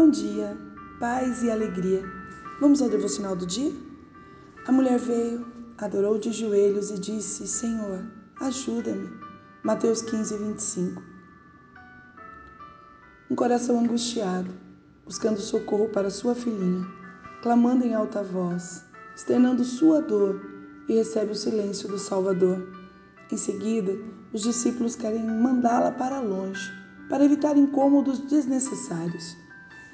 Bom dia, paz e alegria. Vamos ao devocional do dia? A mulher veio, adorou de joelhos e disse: Senhor, ajuda-me. Mateus 15, 25. Um coração angustiado, buscando socorro para sua filhinha, clamando em alta voz, externando sua dor e recebe o silêncio do Salvador. Em seguida, os discípulos querem mandá-la para longe, para evitar incômodos desnecessários.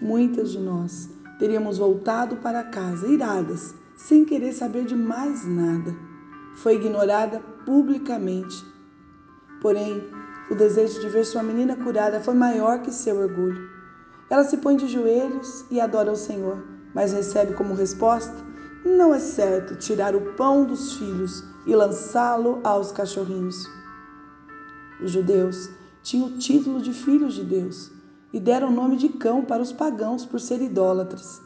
Muitas de nós teríamos voltado para casa iradas, sem querer saber de mais nada. Foi ignorada publicamente. Porém, o desejo de ver sua menina curada foi maior que seu orgulho. Ela se põe de joelhos e adora o Senhor, mas recebe como resposta: não é certo tirar o pão dos filhos e lançá-lo aos cachorrinhos. Os judeus tinham o título de filhos de Deus e deram o nome de cão para os pagãos por ser idólatras.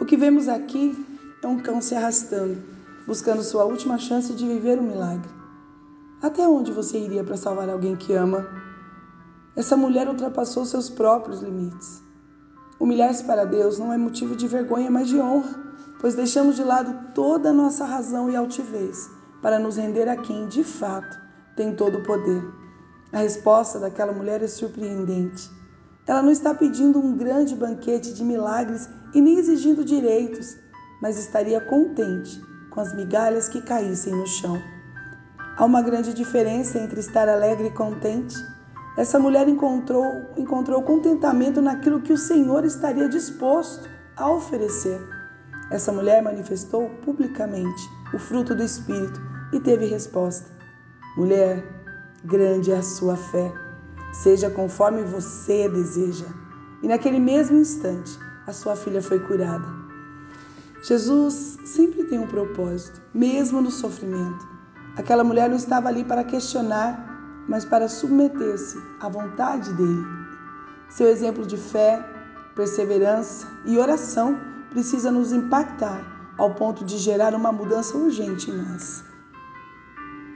O que vemos aqui é um cão se arrastando, buscando sua última chance de viver um milagre. Até onde você iria para salvar alguém que ama? Essa mulher ultrapassou seus próprios limites. Humilhar-se para Deus não é motivo de vergonha, mas de honra pois deixamos de lado toda a nossa razão e altivez para nos render a quem, de fato, tem todo o poder. A resposta daquela mulher é surpreendente. Ela não está pedindo um grande banquete de milagres e nem exigindo direitos, mas estaria contente com as migalhas que caíssem no chão. Há uma grande diferença entre estar alegre e contente. Essa mulher encontrou, encontrou contentamento naquilo que o Senhor estaria disposto a oferecer. Essa mulher manifestou publicamente o fruto do Espírito e teve resposta: Mulher, grande é a sua fé, seja conforme você deseja. E naquele mesmo instante, a sua filha foi curada. Jesus sempre tem um propósito, mesmo no sofrimento. Aquela mulher não estava ali para questionar, mas para submeter-se à vontade dele. Seu exemplo de fé, perseverança e oração precisa nos impactar ao ponto de gerar uma mudança urgente em nós.